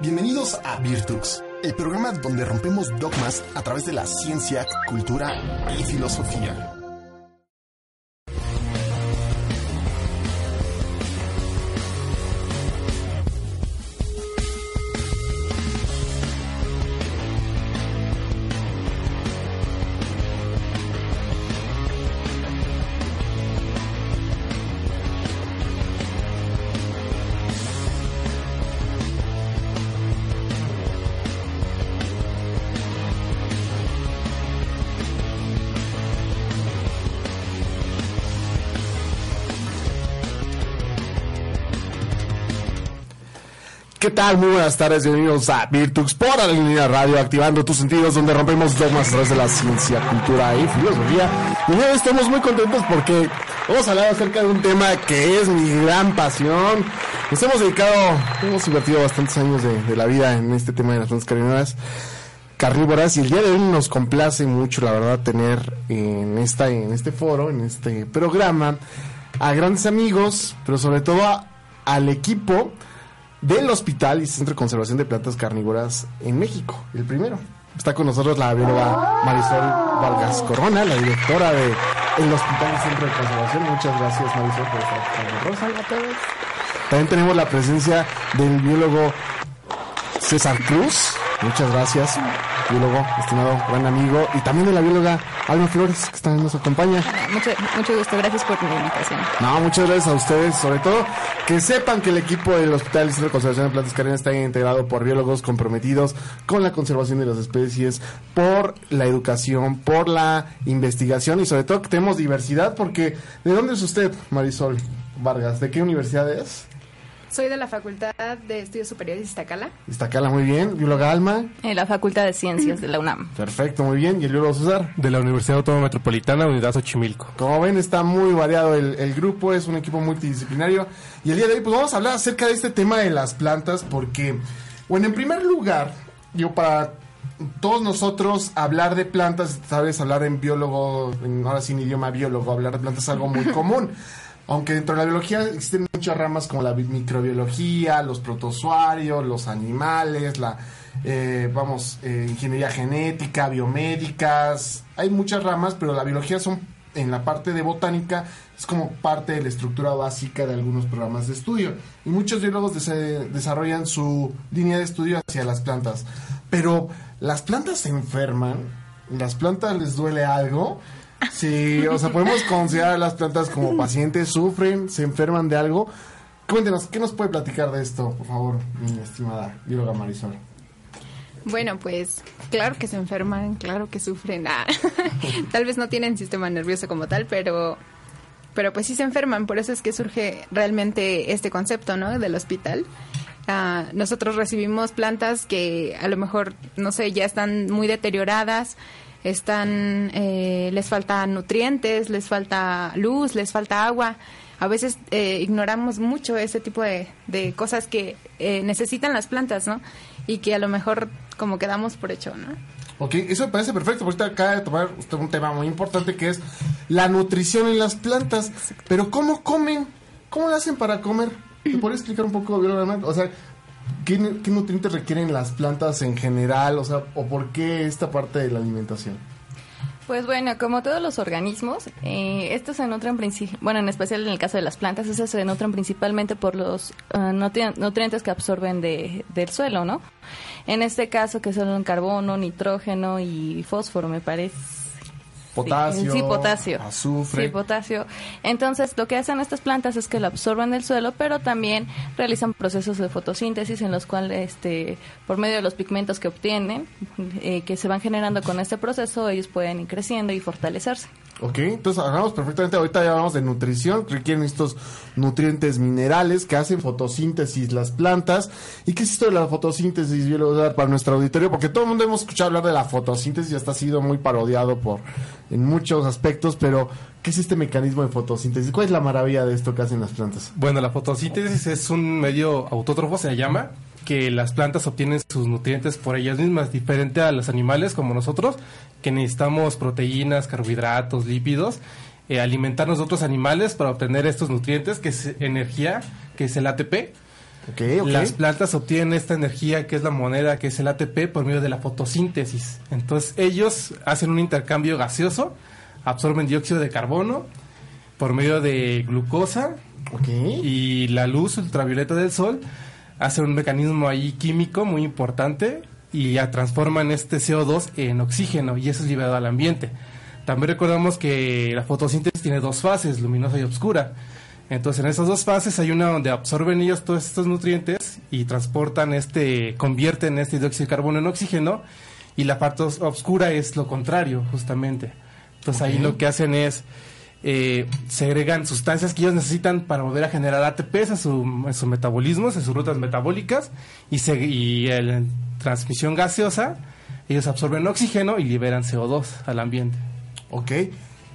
Bienvenidos a Virtux, el programa donde rompemos dogmas a través de la ciencia, cultura y filosofía. ¿Qué tal? Muy buenas tardes, bienvenidos a Virtux por la radio, activando tus sentidos, donde rompemos dogmas a través de la ciencia, cultura y filosofía. Y hoy estamos muy contentos porque vamos a hablar acerca de un tema que es mi gran pasión. Nos hemos dedicado, hemos invertido bastantes años de, de la vida en este tema de las plantas carnívoras, carnívoras y el día de hoy nos complace mucho, la verdad, tener en, esta, en este foro, en este programa, a grandes amigos, pero sobre todo a- al equipo del Hospital y Centro de Conservación de Plantas Carnívoras en México, el primero. Está con nosotros la bióloga Marisol Vargas Corona, la directora de el Hospital y Centro de Conservación. Muchas gracias Marisol por estar con nosotros. También tenemos la presencia del biólogo César Cruz. Muchas gracias, biólogo, estimado gran amigo. Y también de la bióloga Alma Flores, que también nos acompaña. Mucho, mucho gusto, gracias por la invitación. No, muchas gracias a ustedes, sobre todo que sepan que el equipo del Hospital Centro de Conservación de Plantas Carnívoras está integrado por biólogos comprometidos con la conservación de las especies, por la educación, por la investigación y sobre todo que tenemos diversidad porque ¿de dónde es usted, Marisol Vargas? ¿De qué universidad es? Soy de la Facultad de Estudios Superiores de Iztacala, Iztacala, muy bien. Bióloga Alma, en la Facultad de Ciencias de la UNAM. perfecto, muy bien. Y el biólogo César. de la Universidad Autónoma Metropolitana, Unidad Xochimilco. Como ven, está muy variado el, el grupo, es un equipo multidisciplinario. Y el día de hoy, pues vamos a hablar acerca de este tema de las plantas, porque, bueno, en primer lugar, digo, para todos nosotros hablar de plantas, sabes, hablar en biólogo, en, ahora sí en idioma biólogo, hablar de plantas es algo muy común. Aunque dentro de la biología existen muchas ramas como la bi- microbiología, los protozoarios, los animales, la, eh, vamos, eh, ingeniería genética, biomédicas, hay muchas ramas, pero la biología son, en la parte de botánica, es como parte de la estructura básica de algunos programas de estudio. Y muchos biólogos desarrollan su línea de estudio hacia las plantas. Pero, ¿las plantas se enferman? ¿Las plantas les duele algo? Sí, o sea, podemos considerar a las plantas como pacientes, sufren, se enferman de algo. Cuéntenos, ¿qué nos puede platicar de esto, por favor, mi estimada bióloga Marisol? Bueno, pues claro que se enferman, claro que sufren. Ah, tal vez no tienen sistema nervioso como tal, pero, pero pues sí se enferman. Por eso es que surge realmente este concepto, ¿no? Del hospital. Ah, nosotros recibimos plantas que a lo mejor, no sé, ya están muy deterioradas, están, eh, les falta nutrientes, les falta luz, les falta agua. A veces eh, ignoramos mucho ese tipo de, de cosas que eh, necesitan las plantas, ¿no? Y que a lo mejor como quedamos por hecho, ¿no? Ok, eso me parece perfecto, porque usted acaba de tomar usted un tema muy importante que es la nutrición en las plantas. Pero ¿cómo comen? ¿Cómo lo hacen para comer? ¿Me puede explicar un poco? O sea, ¿qué, nu- ¿qué nutrientes requieren las plantas en general? O sea, ¿o por qué esta parte de la alimentación? Pues bueno, como todos los organismos, eh, estos se nutren bueno, en especial en el caso de las plantas, estos se nutren principalmente por los ah, nutri- nutrientes que absorben de, del suelo, ¿no? En este caso que son carbono, nitrógeno y fósforo, me parece. Potasio, Sí, potasio. azufre. Sí, potasio. Entonces, lo que hacen estas plantas es que lo absorben del suelo, pero también realizan procesos de fotosíntesis en los cuales, este, por medio de los pigmentos que obtienen, eh, que se van generando con este proceso, ellos pueden ir creciendo y fortalecerse. Ok, entonces hablamos perfectamente, ahorita ya hablamos de nutrición, requieren estos nutrientes minerales que hacen fotosíntesis las plantas. ¿Y qué es esto de la fotosíntesis, yo lo voy a dar para nuestro auditorio? Porque todo el mundo hemos escuchado hablar de la fotosíntesis y hasta ha sido muy parodiado por en muchos aspectos, pero ¿qué es este mecanismo de fotosíntesis? ¿Cuál es la maravilla de esto que hacen las plantas? Bueno, la fotosíntesis es un medio autótrofo, se llama, que las plantas obtienen sus nutrientes por ellas mismas, diferente a los animales como nosotros, que necesitamos proteínas, carbohidratos, lípidos, eh, alimentarnos de otros animales para obtener estos nutrientes, que es energía, que es el ATP. Las plantas obtienen esta energía, que es la moneda, que es el ATP, por medio de la fotosíntesis. Entonces ellos hacen un intercambio gaseoso, absorben dióxido de carbono por medio de glucosa y la luz ultravioleta del sol hace un mecanismo ahí químico muy importante y ya transforman este CO2 en oxígeno y eso es liberado al ambiente. También recordamos que la fotosíntesis tiene dos fases, luminosa y oscura. Entonces en esas dos fases hay una donde absorben ellos todos estos nutrientes y transportan este, convierten este dióxido de carbono en oxígeno y la parte os- oscura es lo contrario justamente. Entonces ahí lo que hacen es eh, segregan sustancias que ellos necesitan para volver a generar ATPs en su, en su metabolismo, en sus rutas metabólicas y, se, y transmisión gaseosa, ellos absorben oxígeno y liberan CO2 al ambiente. Ok.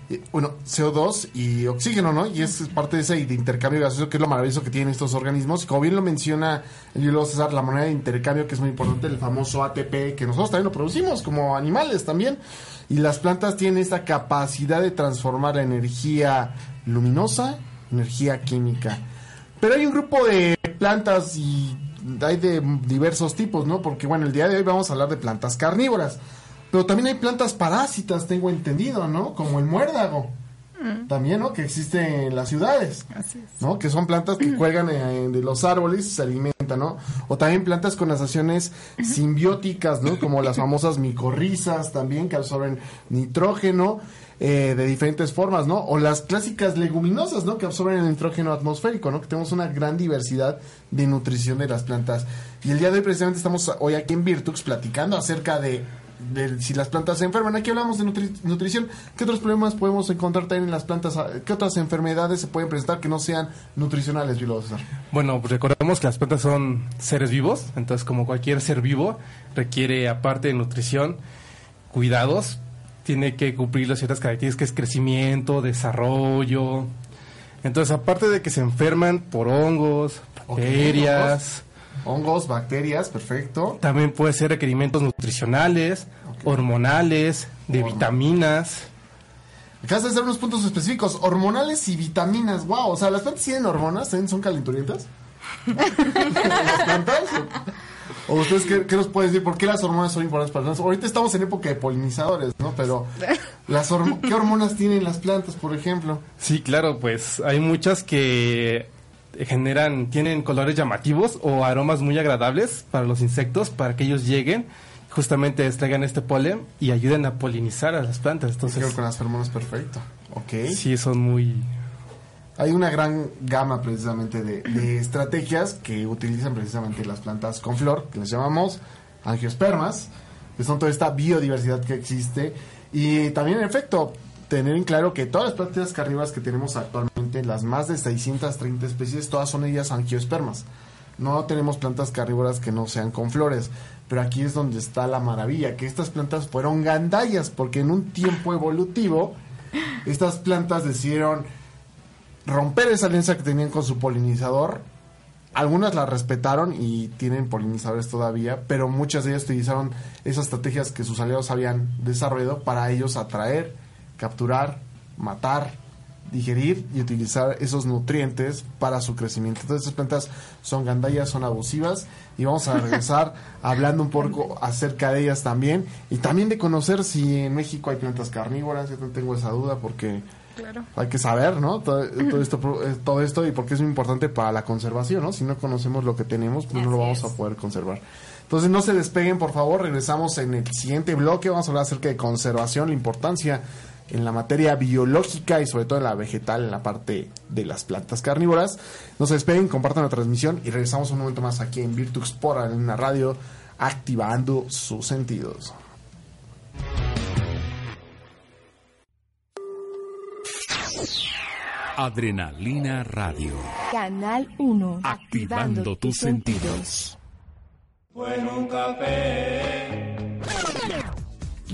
Eh, Bueno, CO2 y oxígeno, ¿no? Y es parte de ese de intercambio gaseoso que es lo maravilloso que tienen estos organismos. Como bien lo menciona Julio César, la moneda de intercambio que es muy importante, el famoso ATP, que nosotros también lo producimos como animales también. Y las plantas tienen esta capacidad de transformar la energía luminosa, energía química. Pero hay un grupo de plantas y hay de diversos tipos, ¿no? Porque bueno, el día de hoy vamos a hablar de plantas carnívoras. Pero también hay plantas parásitas, tengo entendido, ¿no? Como el muérdago. También, ¿no? Que existe en las ciudades. ¿No? Que son plantas que cuelgan eh, de los árboles y se alimentan, ¿no? O también plantas con asociaciones simbióticas, ¿no? Como las famosas micorrizas también, que absorben nitrógeno eh, de diferentes formas, ¿no? O las clásicas leguminosas, ¿no? Que absorben el nitrógeno atmosférico, ¿no? Que tenemos una gran diversidad de nutrición de las plantas. Y el día de hoy precisamente estamos hoy aquí en Virtux platicando acerca de de si las plantas se enferman. Aquí hablamos de nutri- nutrición. ¿Qué otros problemas podemos encontrar también en las plantas? ¿Qué otras enfermedades se pueden presentar que no sean nutricionales, César? Bueno, pues recordemos que las plantas son seres vivos, entonces como cualquier ser vivo requiere aparte de nutrición, cuidados, tiene que cumplir las ciertas características que es crecimiento, desarrollo. Entonces, aparte de que se enferman por hongos, bacterias, Hongos, bacterias, perfecto. también puede ser requerimientos nutricionales, hormonales, de Hormo- vitaminas. Acabas de hacer unos puntos específicos. Hormonales y vitaminas. Wow, o sea, ¿las plantas tienen hormonas? ¿También son calenturientas? ¿Las plantas? ¿O ustedes qué, qué nos pueden decir? ¿Por qué las hormonas son importantes para las plantas? Ahorita estamos en época de polinizadores, ¿no? Pero, las ¿qué hormonas tienen las plantas, por ejemplo? Sí, claro, pues hay muchas que generan, tienen colores llamativos o aromas muy agradables para los insectos, para que ellos lleguen, justamente extraigan este polen y ayuden a polinizar a las plantas. Creo Entonces, que con las hormonas, perfecto. Ok. sí, son muy... Hay una gran gama precisamente de, de estrategias que utilizan precisamente las plantas con flor, que les llamamos angiospermas, que son toda esta biodiversidad que existe. Y también, en efecto, tener en claro que todas las plantas carnívoras que tenemos actualmente, las más de 630 especies, todas son ellas angiospermas. No tenemos plantas carnívoras que no sean con flores. Pero aquí es donde está la maravilla, que estas plantas fueron gandallas, porque en un tiempo evolutivo, estas plantas decidieron romper esa alianza que tenían con su polinizador. Algunas la respetaron y tienen polinizadores todavía, pero muchas de ellas utilizaron esas estrategias que sus aliados habían desarrollado para ellos atraer, capturar, matar, digerir y utilizar esos nutrientes para su crecimiento. Entonces, estas plantas son gandallas, son abusivas y vamos a regresar hablando un poco acerca de ellas también y también de conocer si en México hay plantas carnívoras. Yo no tengo esa duda porque Claro. hay que saber, ¿no? Todo, todo esto, eh, todo esto y porque es muy importante para la conservación, ¿no? Si no conocemos lo que tenemos, pues no lo vamos es. a poder conservar. Entonces no se despeguen, por favor. Regresamos en el siguiente bloque. Vamos a hablar acerca de conservación, la importancia en la materia biológica y sobre todo en la vegetal, en la parte de las plantas carnívoras. No se despeguen, compartan la transmisión y regresamos un momento más aquí en Virtux por en la radio, activando sus sentidos. Adrenalina Radio. Canal 1. Activando tus sentidos.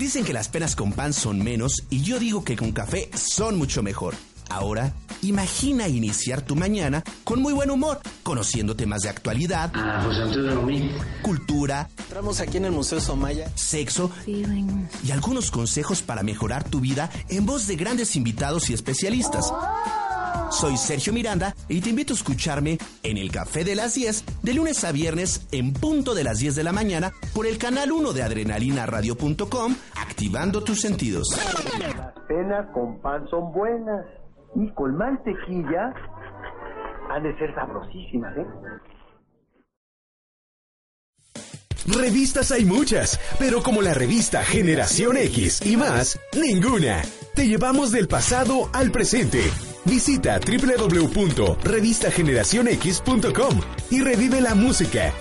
Dicen que las penas con pan son menos y yo digo que con café son mucho mejor. Ahora, imagina iniciar tu mañana con muy buen humor, conociendo temas de actualidad, cultura, Entramos aquí en el Museo Somaya. sexo y algunos consejos para mejorar tu vida en voz de grandes invitados y especialistas. Soy Sergio Miranda y te invito a escucharme en el Café de las 10 de lunes a viernes en punto de las 10 de la mañana por el canal 1 de adrenalinaradio.com, activando tus sentidos. Las penas con pan son buenas y con mantequilla han de ser sabrosísimas, ¿eh? Revistas hay muchas, pero como la revista Generación X y más, ninguna. Te llevamos del pasado al presente. Visita www.revistageneracionx.com y revive la música,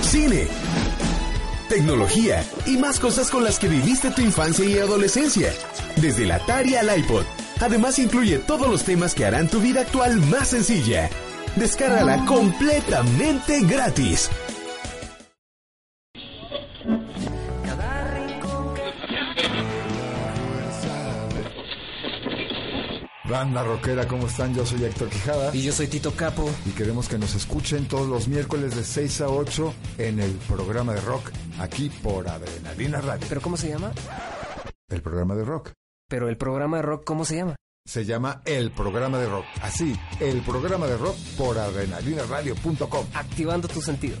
cine, tecnología y más cosas con las que viviste tu infancia y adolescencia. Desde la Atari al iPod. Además incluye todos los temas que harán tu vida actual más sencilla. Descárgala completamente gratis. Banda rockera, ¿cómo están? Yo soy Héctor Quijada Y yo soy Tito Capo. y queremos que nos escuchen todos los miércoles de 6 a 8 en el programa de rock aquí por Adrenalina Radio. ¿Pero cómo se llama? El programa de rock. Pero el programa de rock, ¿cómo se llama? Se llama El programa de rock. Así, el programa de rock por adrenalinaradio.com. Activando tus sentidos.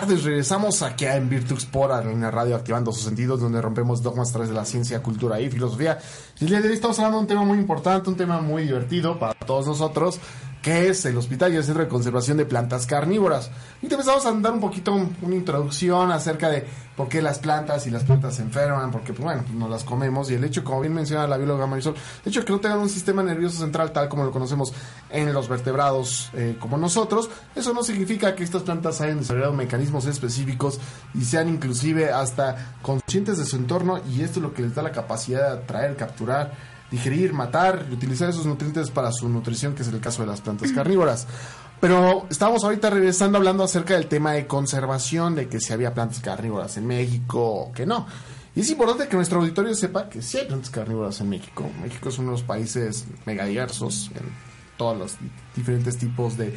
tardes, regresamos aquí en Virtux por Arena Radio activando sus sentidos donde rompemos dogmas a través de la ciencia, cultura y filosofía. Y el día de hoy estamos hablando de un tema muy importante, un tema muy divertido para todos nosotros, es el Hospital y el Centro de Conservación de Plantas Carnívoras. Y te empezamos a dar un poquito un- una introducción acerca de por qué las plantas y las plantas se enferman, porque pues, bueno, no las comemos y el hecho, como bien menciona la bióloga Marisol, el hecho de que no tengan un sistema nervioso central tal como lo conocemos en los vertebrados eh, como nosotros, eso no significa que estas plantas hayan desarrollado mecanismos específicos y sean inclusive hasta conscientes de su entorno y esto es lo que les da la capacidad de atraer, capturar, digerir, matar y utilizar esos nutrientes para su nutrición, que es el caso de las plantas carnívoras. Pero estamos ahorita regresando hablando acerca del tema de conservación, de que si había plantas carnívoras en México o que no. Y es importante que nuestro auditorio sepa que sí hay plantas carnívoras en México. México es uno de los países megadiversos en todos los diferentes tipos de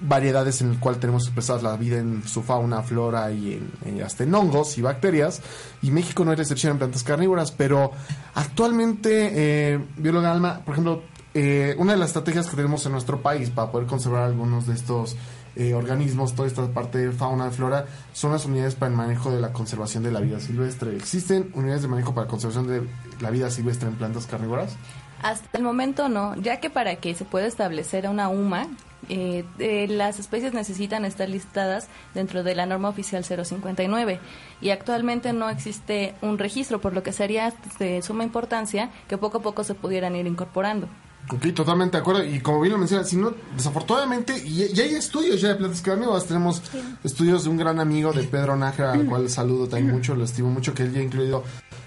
variedades en el cual tenemos expresadas la vida en su fauna, flora y en, hasta en hongos y bacterias. Y México no es la excepción en plantas carnívoras, pero actualmente, eh, bióloga Alma, por ejemplo, eh, una de las estrategias que tenemos en nuestro país para poder conservar algunos de estos eh, organismos, toda esta parte de fauna y flora, son las unidades para el manejo de la conservación de la vida silvestre. ¿Existen unidades de manejo para la conservación de la vida silvestre en plantas carnívoras? Hasta el momento no, ya que para que se pueda establecer una UMA, eh, eh, las especies necesitan estar listadas dentro de la norma oficial 059 y actualmente no existe un registro, por lo que sería de suma importancia que poco a poco se pudieran ir incorporando. Ok, totalmente de acuerdo. Y como bien lo menciona, si no, desafortunadamente, y, y hay estudios ya de plantas carnívoras. Tenemos estudios de un gran amigo de Pedro Nájera, al cual saludo también mucho, lo estimo mucho, que él ya ha incluido,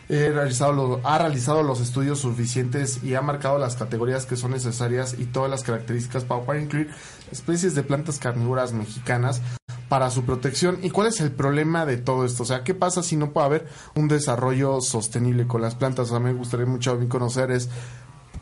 eh, realizado lo- ha realizado los estudios suficientes y ha marcado las categorías que son necesarias y todas las características para poder incluir especies de plantas carnívoras mexicanas para su protección. ¿Y cuál es el problema de todo esto? O sea, ¿qué pasa si no puede haber un desarrollo sostenible con las plantas? O sea, me gustaría mucho a mí conocer es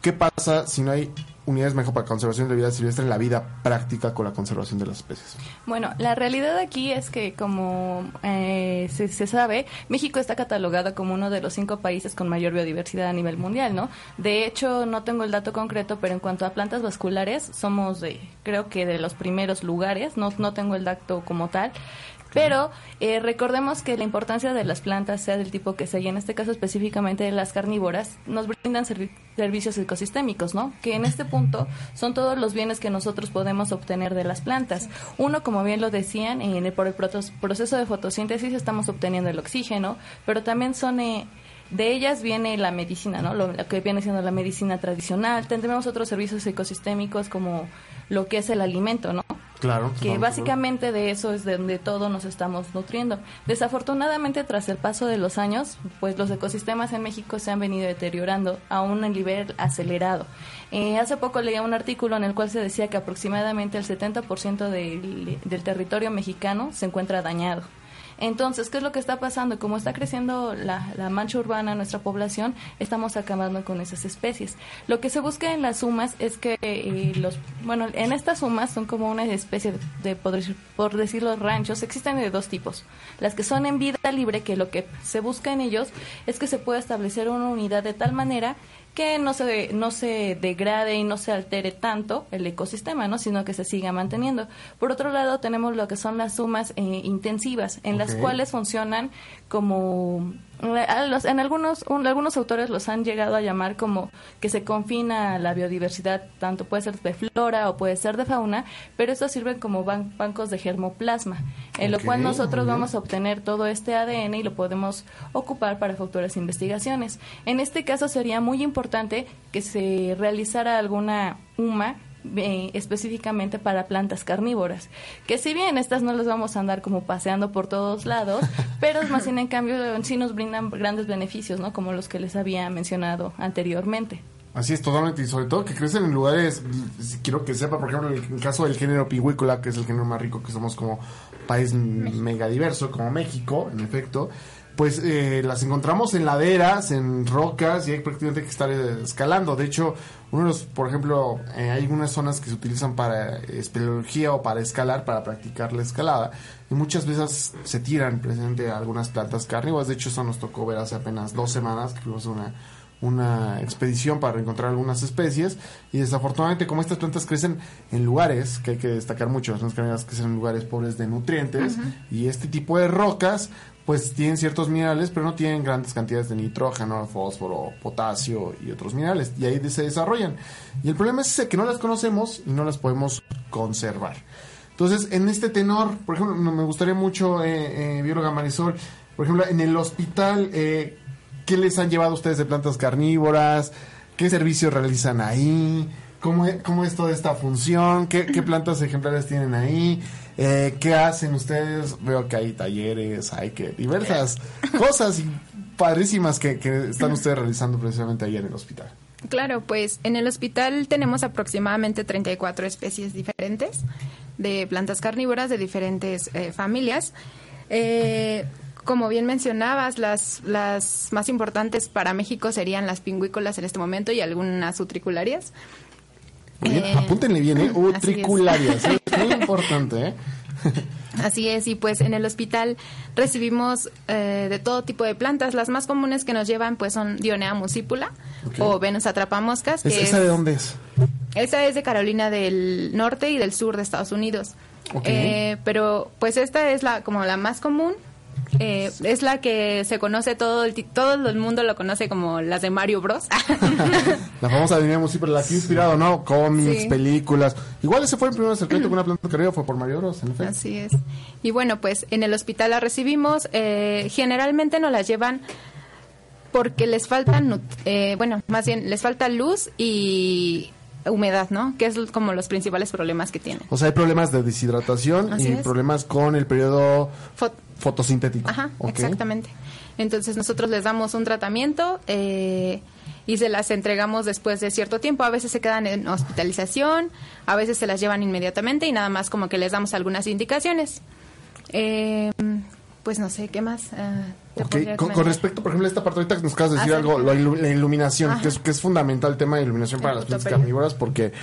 ¿Qué pasa si no hay unidades mejor para conservación de vida silvestre en la vida práctica con la conservación de las especies? Bueno, la realidad aquí es que, como eh, se, se sabe, México está catalogado como uno de los cinco países con mayor biodiversidad a nivel mundial, ¿no? De hecho, no tengo el dato concreto, pero en cuanto a plantas vasculares, somos de, creo que de los primeros lugares, no, no tengo el dato como tal. Pero eh, recordemos que la importancia de las plantas, sea del tipo que sea, y en este caso específicamente de las carnívoras, nos brindan servi- servicios ecosistémicos, ¿no? Que en este punto son todos los bienes que nosotros podemos obtener de las plantas. Uno, como bien lo decían, en el, por el proceso de fotosíntesis estamos obteniendo el oxígeno, pero también son... eh, de ellas viene la medicina, ¿no? Lo, lo que viene siendo la medicina tradicional. Tendremos otros servicios ecosistémicos como lo que es el alimento, ¿no? Claro. que básicamente de eso es de donde todos nos estamos nutriendo. Desafortunadamente, tras el paso de los años, pues los ecosistemas en México se han venido deteriorando a un nivel acelerado. Eh, hace poco leía un artículo en el cual se decía que aproximadamente el 70% del, del territorio mexicano se encuentra dañado. Entonces, ¿qué es lo que está pasando? Como está creciendo la, la mancha urbana, nuestra población, estamos acabando con esas especies. Lo que se busca en las sumas es que eh, los, bueno, en estas sumas son como una especie de, por, por decirlo, ranchos. Existen de dos tipos. Las que son en vida libre, que lo que se busca en ellos es que se pueda establecer una unidad de tal manera que no se, no se degrade y no se altere tanto el ecosistema, ¿no? sino que se siga manteniendo. Por otro lado, tenemos lo que son las sumas eh, intensivas, en las cuales funcionan como... los- en algunos, un- algunos autores los han llegado a llamar como que se confina la biodiversidad, tanto puede ser de flora o puede ser de fauna, pero estos sirven como ban- bancos de germoplasma, en lo cual nosotros vamos a obtener todo este ADN y lo podemos ocupar para futuras investigaciones. En este caso sería muy importante que se realizara alguna UMA eh, específicamente para plantas carnívoras, que si bien estas no las vamos a andar como paseando por todos lados, pero más bien en cambio sí nos brindan grandes beneficios, ¿no? Como los que les había mencionado anteriormente. Así es, totalmente. Y sobre todo que crecen en lugares, si quiero que sepa, por ejemplo, en el caso del género pigüícola, que es el género más rico que somos como país mega diverso, como México, en efecto, pues eh, las encontramos en laderas, en rocas, y hay prácticamente que estar eh, escalando. De hecho, uno de los, por ejemplo, eh, hay algunas zonas que se utilizan para espeleología o para escalar, para practicar la escalada, y muchas veces se tiran precisamente algunas plantas carnívoras. De hecho, eso nos tocó ver hace apenas dos semanas, que fuimos una una expedición para encontrar algunas especies y desafortunadamente como estas plantas crecen en lugares que hay que destacar mucho las plantas crecen en lugares pobres de nutrientes y este tipo de rocas pues tienen ciertos minerales pero no tienen grandes cantidades de nitrógeno, fósforo, potasio y otros minerales y ahí se desarrollan y el problema es ese, que no las conocemos y no las podemos conservar entonces en este tenor por ejemplo me gustaría mucho eh, eh, bióloga Marisol por ejemplo en el hospital eh, ¿Qué les han llevado ustedes de plantas carnívoras? ¿Qué servicios realizan ahí? ¿Cómo es, cómo es toda esta función? ¿Qué, qué plantas ejemplares tienen ahí? Eh, ¿Qué hacen ustedes? Veo que hay talleres, hay que diversas cosas y padrísimas que, que están ustedes realizando precisamente ahí en el hospital. Claro, pues en el hospital tenemos aproximadamente 34 especies diferentes de plantas carnívoras de diferentes eh, familias. Eh, como bien mencionabas, las, las más importantes para México serían las pingüícolas en este momento y algunas utricularias. Bien, Eh, apúntenle bien, ¿eh? es. Es muy importante, ¿eh? Así es, y pues en el hospital recibimos eh, de todo tipo de plantas. Las más comunes que nos llevan pues son Dionea muscipula Ok. o Venus atrapamoscas. Que ¿Es- ¿Esa es- de dónde es? esa es de Carolina del Norte y del Sur de Estados Unidos. Eh, pero pues esta es la como la más común. Eh, es la que se conoce todo el todo el mundo lo conoce como las de Mario Bros. La famosa diríamos sí, pero la que inspirado, ¿no? Cómics, Sí. películas. Igual ese fue el primer acercamiento con una planta carnívora, fue por Mario Bros, en efecto. Así es. Y bueno, pues en el hospital la recibimos. eh, generalmente nos las llevan porque les faltan, eh, bueno, más bien les falta luz y humedad, ¿no? Que es como los principales problemas que tienen. O sea, hay problemas de deshidratación Así y es. problemas con el periodo Fot- fotosintético. Ajá, exactamente. Entonces nosotros les damos un tratamiento eh, y se las entregamos después de cierto tiempo. A veces se quedan en hospitalización, a veces se las llevan inmediatamente y nada más como que les damos algunas indicaciones. Eh, pues no sé, ¿qué más? Ah, te Ok, podría con, respecto, por ejemplo, a esta parte ahorita que nos acabas de decir Acerca- algo, la, ilu- la iluminación, que es, que es fundamental el tema de iluminación para El las plantas carnívoras, porque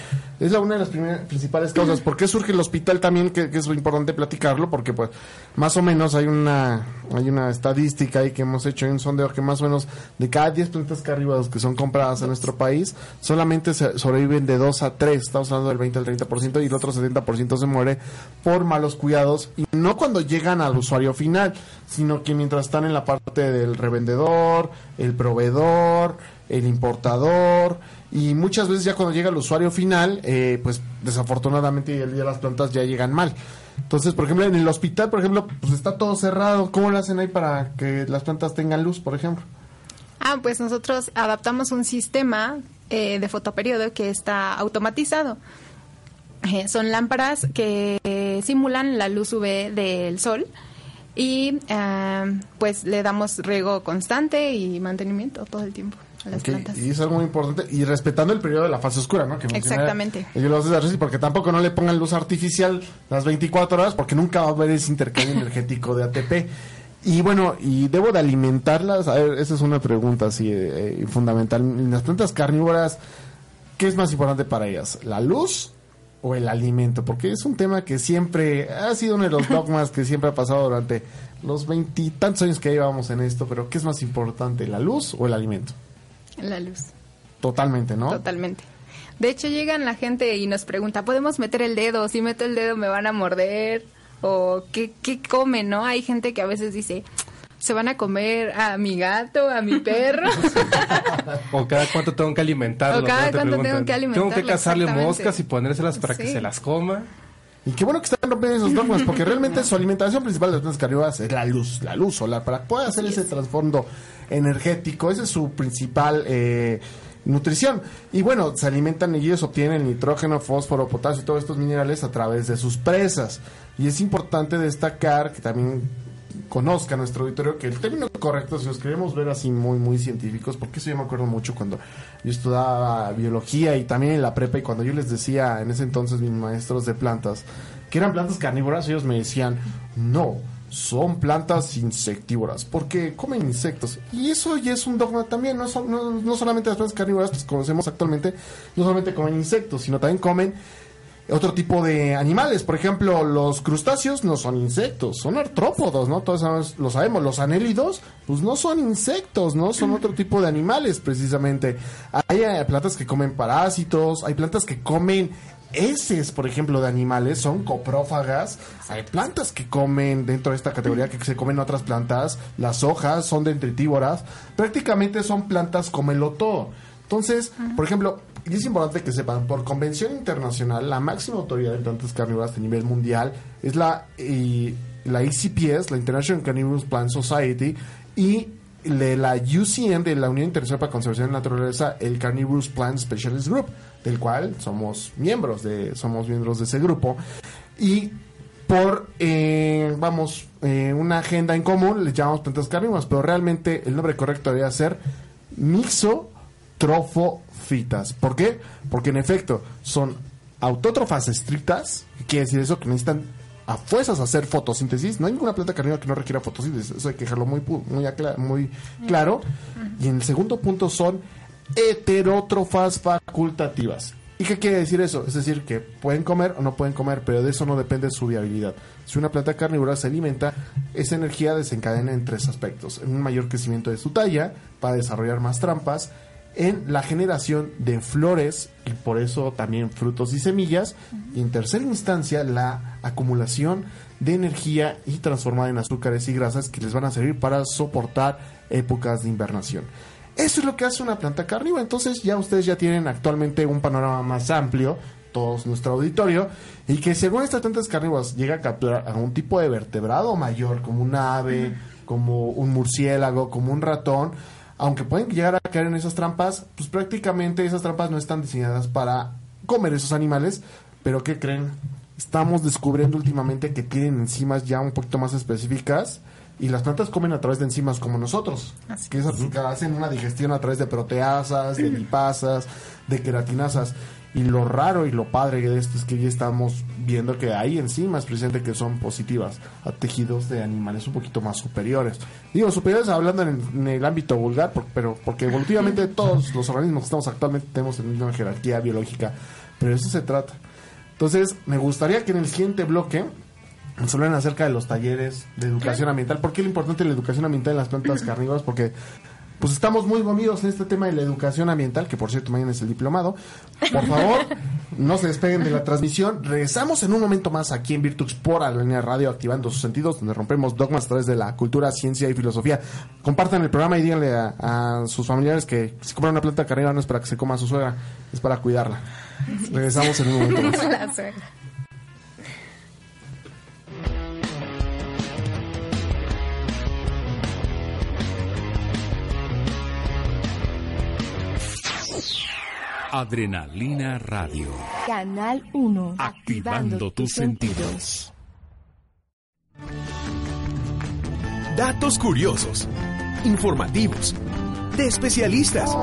es la una de las principales causas. ¿Por qué surge el hospital también? Que, que es importante platicarlo, porque pues más o menos hay una hay una estadística ahí que hemos hecho, hay un sondeo que más o menos de cada 10 plantas carnívoras que son compradas en nuestro país, solamente se sobreviven de 2 a 3, estamos hablando del 20 al 30%, y el otro 70% se muere por malos cuidados, y no cuando llegan al usuario final, sino que mientras están en la parte del revendedor, el proveedor, el importador, y muchas veces ya cuando llega el usuario final, eh, pues desafortunadamente ya, ya las plantas ya llegan mal. Entonces, por ejemplo, en el hospital, por ejemplo, pues está todo cerrado. ¿Cómo lo hacen ahí para que las plantas tengan luz, por ejemplo? Ah, pues nosotros adaptamos un sistema eh, de fotoperiodo que está automatizado. Eh, son lámparas que simulan la luz UV del sol y eh, pues le damos riego constante y mantenimiento todo el tiempo a las Ok, plantas. Y es algo muy importante. Y respetando el periodo de la fase oscura, ¿no? Que Exactamente. el Yolanda de Arreci, porque tampoco no le pongan luz artificial las 24 horas, porque nunca va a haber ese intercambio energético de ATP. Y bueno, y debo de alimentarlas. A ver, esa es una pregunta así eh, eh, fundamental. En las plantas carnívoras, ¿qué es más importante para ellas? ¿La luz o el alimento? Porque es un tema que siempre ha sido uno de los dogmas que siempre ha pasado durante los veintitantos años que llevamos en esto. Pero ¿qué es más importante, la luz o el alimento? La luz, Totalmente, ¿no? totalmente. De hecho, llegan la gente y nos pregunta, ¿podemos meter el dedo? Si meto el dedo me van a morder. O ¿qué, qué comen, no? Hay gente que a veces dice, se van a comer a mi gato, a mi perro. O cada cuánto tengo que alimentarlo. O cada ¿no? Te cuánto tengo que Tengo que alimentarlo, cazarle moscas y ponérselas para que se las coma. Y qué bueno que están rompiendo esos dogmas, porque realmente su alimentación principal de las plantas carnívoras es la luz, la luz solar, para poder hacer ese trasfondo energético, esa es su principal eh, nutrición. Y bueno, se alimentan y ellos obtienen nitrógeno, fósforo, potasio y todos estos minerales a través de sus presas. Y es importante destacar que también conozca nuestro auditorio que el término correcto, si nos queremos ver así muy, muy científicos, porque eso yo me acuerdo mucho cuando yo estudiaba biología y también en la prepa y cuando yo les decía en ese entonces mis maestros de plantas que eran plantas carnívoras, ellos me decían, no, son plantas insectívoras, porque comen insectos. Y eso ya es un dogma también, no, no, no solamente las plantas carnívoras que conocemos actualmente, no solamente comen insectos, sino también comen otro tipo de animales. Por ejemplo, los crustáceos no son insectos, son artrópodos, ¿no? Todos lo sabemos. Los anélidos, pues no son insectos, ¿no? Son otro tipo de animales, precisamente. Hay eh, plantas que comen parásitos, hay plantas que comen heces, por ejemplo, de animales, son coprófagas. Hay plantas que comen dentro de esta categoría que se comen otras plantas. Las hojas son dentritívoras. Prácticamente son plantas Entonces, por ejemplo, y es importante que sepan, por convención internacional, la máxima autoridad en plantas carnívoras a nivel mundial es la, y, la ICPS, la International Carnivorous Plant Society, y de la UCN, de la Unión Internacional para Conservación de la Naturaleza, el Carnivorous Plant Specialist Group, del cual somos miembros de, somos miembros de ese grupo. Y por, eh, vamos, eh, una agenda en común, le llamamos plantas carnívoras, pero realmente el nombre correcto debería ser mixotrofofitas. ¿Por qué? Porque en efecto son autótrofas estrictas, ¿qué quiere decir eso? Que necesitan a fuerzas hacer fotosíntesis. No hay ninguna planta carnívora que no requiera fotosíntesis, eso hay que dejarlo muy, muy, muy claro. Y en el segundo punto son heterótrofas facultativas. ¿Y qué quiere decir eso? Es decir, que pueden comer o no pueden comer, pero de eso no depende su viabilidad. Si una planta carnívora se alimenta, esa energía desencadena en tres aspectos. En un mayor crecimiento de su talla, para desarrollar más trampas, en la generación de flores y por eso también frutos y semillas, y en tercera instancia la acumulación de energía y transformada en azúcares y grasas que les van a servir para soportar épocas de invernación. Eso es lo que hace una planta carnívora. Entonces ya ustedes ya tienen actualmente un panorama más amplio, todos nuestro auditorio, y que según estas plantas carnívoras llega a capturar a un tipo de vertebrado mayor, como un ave, como un murciélago, como un ratón, aunque pueden llegar a caer en esas trampas, pues prácticamente esas trampas no están diseñadas para comer esos animales, pero ¿qué creen? Estamos descubriendo últimamente que tienen enzimas ya un poquito más específicas y las plantas comen a través de enzimas como nosotros, que, esas que hacen una digestión a través de proteasas, de lipasas, de queratinasas. Y lo raro y lo padre de esto es que ya estamos viendo que hay enzimas presentes que son positivas a tejidos de animales un poquito más superiores. Digo, superiores hablando en, en el ámbito vulgar, por- pero porque evolutivamente todos los organismos que estamos actualmente tenemos la misma jerarquía biológica, pero de eso se trata. Entonces, me gustaría que en el siguiente bloque nos hablen acerca de los talleres de educación ambiental. ¿Por qué es importante la educación ambiental en las plantas carnívoras? Porque pues estamos muy movidos en este tema de la educación ambiental, que por cierto mañana es el diplomado. Por favor, no se despeguen de la transmisión. Regresamos en un momento más aquí en Virtux por la línea radio, activando sus sentidos, donde rompemos dogmas a través de la cultura, ciencia y filosofía. Compartan el programa y díganle a, a sus familiares que si compran una planta carnívora no es para que se coma a su suegra, es para cuidarla. Regresamos en un momento más. Adrenalina Radio. Canal 1. Activando tus sentidos. Datos curiosos, informativos, de especialistas,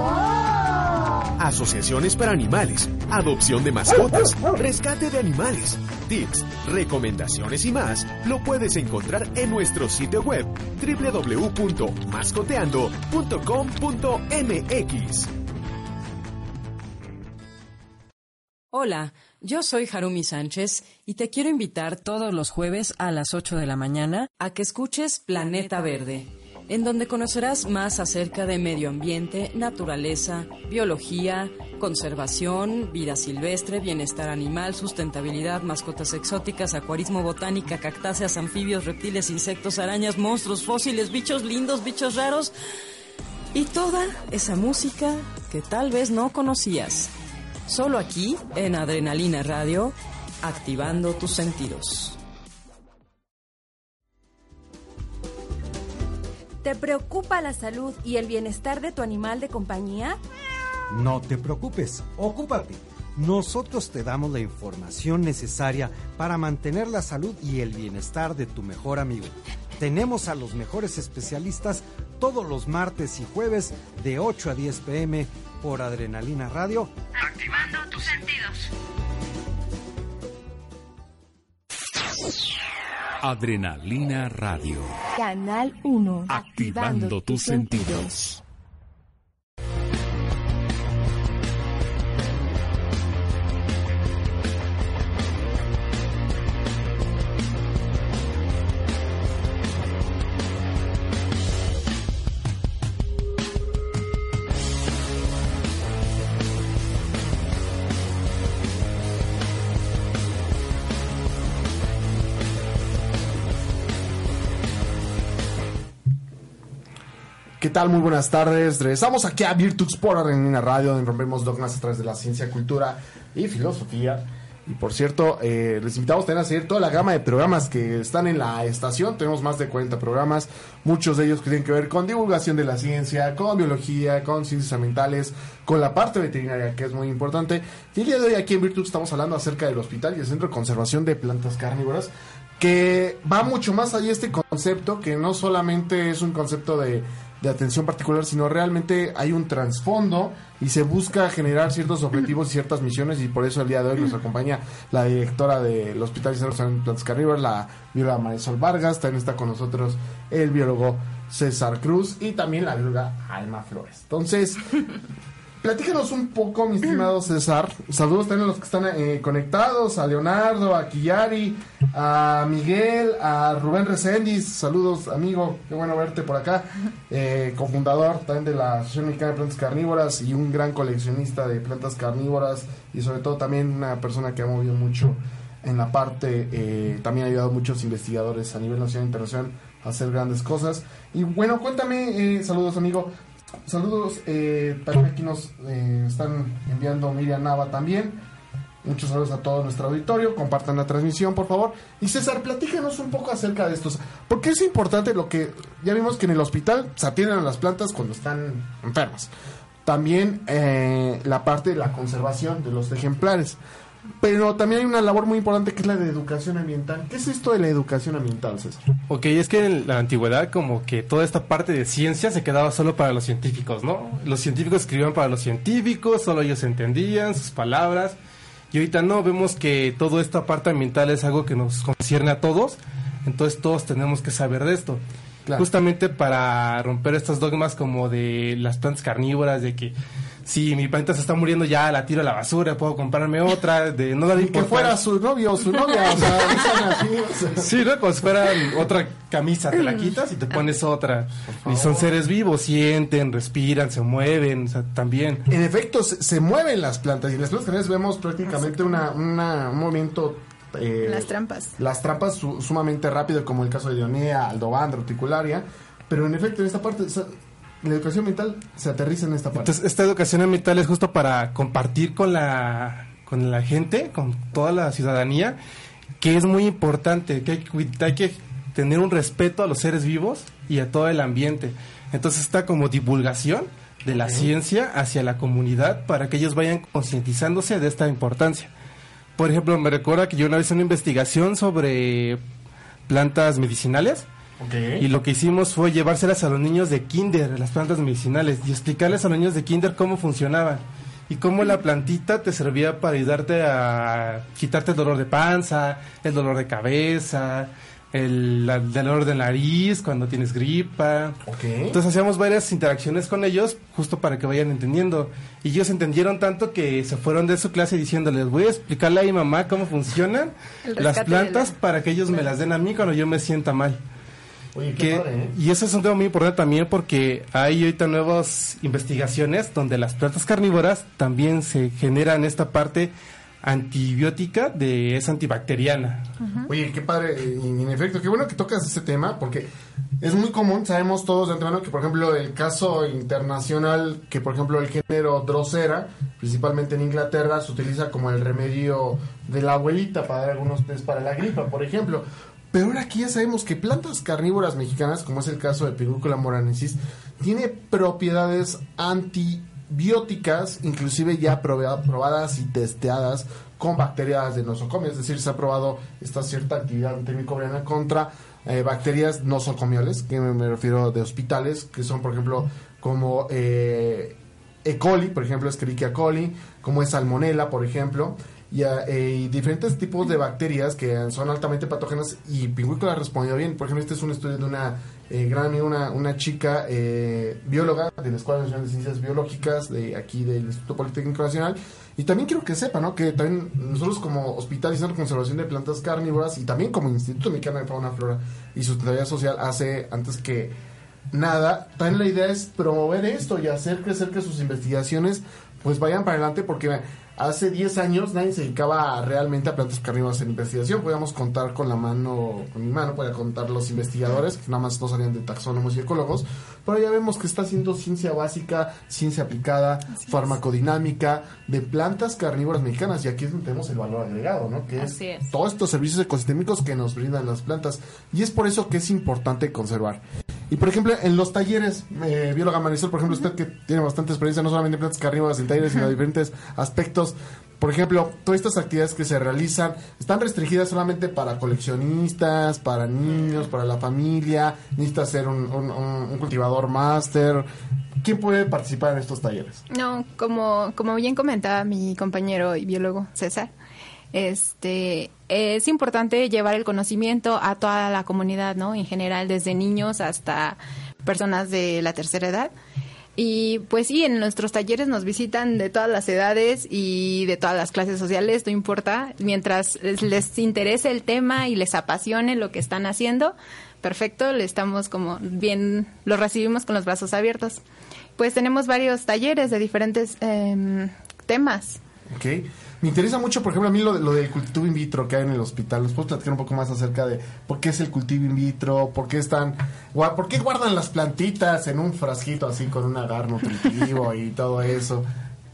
asociaciones para animales, adopción de mascotas, rescate de animales, tips, recomendaciones y más, lo puedes encontrar en nuestro sitio web www.mascoteando.com.mx. Hola, yo soy Harumi Sánchez y te quiero invitar todos los jueves a las 8 de la mañana a que escuches Planeta Verde, en donde conocerás más acerca de medio ambiente, naturaleza, biología, conservación, vida silvestre, bienestar animal, sustentabilidad, mascotas exóticas, acuarismo, botánica, cactáceas, anfibios, reptiles, insectos, arañas, monstruos, fósiles, bichos lindos, bichos raros y toda esa música que tal vez no conocías. Solo aquí, en Adrenalina Radio, activando tus sentidos. ¿Te preocupa la salud y el bienestar de tu animal de compañía? No te preocupes, ocúpate. Nosotros te damos la información necesaria para mantener la salud y el bienestar de tu mejor amigo. Tenemos a los mejores especialistas todos los martes y jueves de 8 a 10 pm por Adrenalina Radio. Activando tus sentidos. Adrenalina Radio. Canal 1. Activando tus sentidos. ¿Qué tal? Muy buenas tardes. Regresamos aquí a Virtux por Argentina Radio, donde rompemos dogmas a través de la ciencia, cultura y filosofía. Y por cierto, eh, les invitamos también a seguir toda la gama de programas que están en la estación. Tenemos más de 40 programas, muchos de ellos que tienen que ver con divulgación de la ciencia, con biología, con ciencias ambientales, con la parte veterinaria, que es muy importante. Y el día de hoy aquí en Virtux estamos hablando acerca del hospital y el Centro de Conservación de Plantas Carnívoras, que va mucho más allá de este concepto, que no solamente es un concepto de de atención particular, sino realmente hay un trasfondo y se busca generar ciertos objetivos y ciertas misiones y por eso el día de hoy nos acompaña la directora del Hospital de San Plantas Carnívoras, la bióloga Marisol Vargas, también está con nosotros el biólogo César Cruz y también la bióloga Alma Flores. Entonces, platícanos un poco, mi estimado César. Saludos también a los que están eh, conectados, a Leonardo, a Quillari, a Miguel, a Rubén Reséndiz. Saludos, amigo. Qué bueno verte por acá. Eh, cofundador también de la Asociación Mexicana de Plantas Carnívoras y un gran coleccionista de plantas carnívoras y sobre todo también una persona que ha movido mucho en la parte, eh, también ha ayudado a muchos investigadores a nivel nacional e internacional a hacer grandes cosas. Y bueno, cuéntame, eh, saludos amigo, Saludos, eh, también aquí nos eh, están enviando Miriam Nava también. Muchos saludos a todo nuestro auditorio. Compartan la transmisión, por favor. Y César, platícanos un poco acerca de estos. Porque es importante lo que ya vimos que en el hospital se atienden a las plantas cuando están enfermas. También eh, la parte de la conservación de los ejemplares. Pero también hay una labor muy importante que es la de educación ambiental. ¿Qué es esto de la educación ambiental, César? Ok, es que en la antigüedad como que toda esta parte de ciencia se quedaba solo para los científicos, ¿no? Los científicos escribían para los científicos, solo ellos entendían sus palabras. Y ahorita no, vemos que toda esta parte ambiental es algo que nos concierne a todos, entonces todos tenemos que saber de esto. Justamente para romper estos dogmas como de las plantas carnívoras, de que si mi planta se está muriendo ya la tiro a la basura, puedo comprarme otra, de no darle Y que fuera su novio o su novia, o sea, así, o sea. Sí, ¿no? Como si fuera otra camisa, te la quitas y te pones otra. Y son seres vivos, sienten, respiran, se mueven, o sea, también. En efecto, se, se mueven las plantas y en las plantas vemos prácticamente una, una- un movimiento... eh, Las trampas. Las trampas su- sumamente rápido, como el caso de Dionea, Aldovandra, Utricularia. Pero en efecto, en esta parte, o sea, la educación mental se aterriza en esta parte. Entonces, esta educación ambiental es justo para compartir con la, con la gente, con toda la ciudadanía, que es muy importante, que hay, que cuid- hay que tener un respeto a los seres vivos y a todo el ambiente. Entonces, está como divulgación de la ciencia hacia la comunidad para que ellos vayan concientizándose de esta importancia. Por ejemplo, me recuerda que yo una vez hice una investigación sobre plantas medicinales. Y lo que hicimos fue llevárselas a los niños de kinder, las plantas medicinales, y explicarles a los niños de kinder cómo funcionaban. Y cómo la plantita te servía para ayudarte a quitarte el dolor de panza, el dolor de cabeza, el, la- el dolor de nariz cuando tienes gripa. Entonces hacíamos varias interacciones con ellos justo para que vayan entendiendo. Y ellos entendieron tanto que se fueron de su clase diciéndoles, voy a explicarle a mi mamá cómo funcionan las plantas la- para que ellos me las den a mí cuando yo me sienta mal. Oye, qué Que- padre, ¿eh? Y eso es un tema muy importante también porque hay ahorita nuevas investigaciones donde las plantas carnívoras también se generan esta parte antibiótica de es antibacteriana. Oye, qué padre, y en efecto, qué bueno que tocas ese tema, porque es muy común, sabemos todos de antemano que, por ejemplo, el caso internacional, que por ejemplo el género Drosera, principalmente en Inglaterra, se utiliza como el remedio de la abuelita para dar algunos test para la gripa, por ejemplo. Pero ahora aquí ya sabemos que plantas carnívoras mexicanas, como es el caso de Pingúcula moranensis, tiene propiedades antibióticas, inclusive ya proba- probadas y testeadas con bacterias de nosocomios, es decir, se ha probado esta cierta actividad antimicrobiana contra eh, bacterias nosocomiales, que me refiero de hospitales, que son, por ejemplo, como eh, E. coli, por ejemplo, Escherichia coli, como es Salmonella, por ejemplo, y, ah, eh, diferentes tipos de bacterias que son altamente patógenas y Pingüícola ha respondido bien. Por ejemplo, este es un estudio de una eh, gran amiga, una, una chica eh, bióloga de la Escuela Nacional de Ciencias Biológicas de aquí del Instituto Politécnico Nacional. Y también quiero que sepa, ¿no? Que también nosotros como Hospital y Centro de Conservación de Plantas Carnívoras y también como Instituto Mexicano de Fauna, Flora y Sustentabilidad Social hace antes que nada, también la idea es promover esto y hacer crecer que sus investigaciones pues vayan para adelante porque hace 10 años nadie se dedicaba realmente a plantas carnívoras en investigación, podíamos contar con la mano, con mi mano, podía contar los investigadores que nada más no salían de taxónomos y ecólogos, pero ya vemos que está haciendo ciencia básica, ciencia aplicada, farmacodinámica de plantas carnívoras mexicanas y aquí es donde tenemos el valor agregado, ¿no? Que Así es. todos estos servicios ecosistémicos que nos brindan las plantas. Y es por eso que es importante conservar. Y por ejemplo, en los talleres, eh, bióloga Marisol, por ejemplo, usted que tiene bastante experiencia, no solamente en plantas carnívoras en talleres, sino en diferentes aspectos. Por ejemplo, todas estas actividades que se realizan están restringidas solamente para coleccionistas, para niños, para la familia. Necesita ser un, un- cultivador máster. ¿Quién puede participar en estos talleres? No, como, como bien comentaba mi compañero y biólogo César, este es importante llevar el conocimiento a toda la comunidad, ¿no? En general, desde niños hasta personas de la tercera edad. Y pues sí, en nuestros talleres nos visitan de todas las edades y de todas las clases sociales, no importa, mientras les, interese el tema y les apasione lo que están haciendo, perfecto, le estamos como bien, lo recibimos con los brazos abiertos. Pues tenemos varios talleres de diferentes em, temas. Ok. Me interesa mucho, por ejemplo, a mí lo, lo del cultivo in vitro que hay en el hospital. ¿Nos puedes platicar un poco más acerca de por qué es el cultivo in vitro? ¿Por qué están, por qué guardan las plantitas en un frasquito así con un agar nutritivo y todo eso?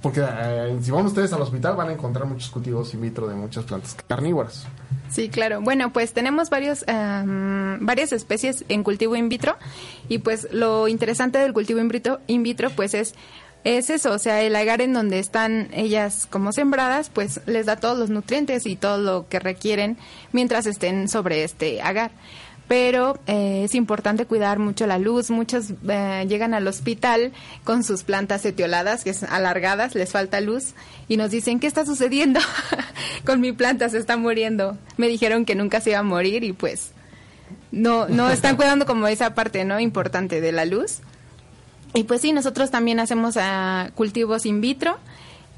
Porque eh, si van ustedes al hospital van a encontrar muchos cultivos in vitro de muchas plantas carnívoras. Sí, claro. Bueno, pues tenemos varios, em, varias especies en cultivo in vitro y pues lo interesante del cultivo in vitro, in vitro pues es es eso, o sea, el agar en donde están ellas como sembradas, pues les da todos los nutrientes y todo lo que requieren mientras estén sobre este agar. Pero eh, es importante cuidar mucho la luz. Muchos eh, llegan al hospital con sus plantas etioladas, que es alargadas, les falta luz, y nos dicen, ¿qué está sucediendo? con mi planta se está muriendo. Me dijeron que nunca se iba a morir y pues no, no están cuidando como esa parte no importante de la luz. Y pues sí, nosotros también hacemos ah, cultivos in vitro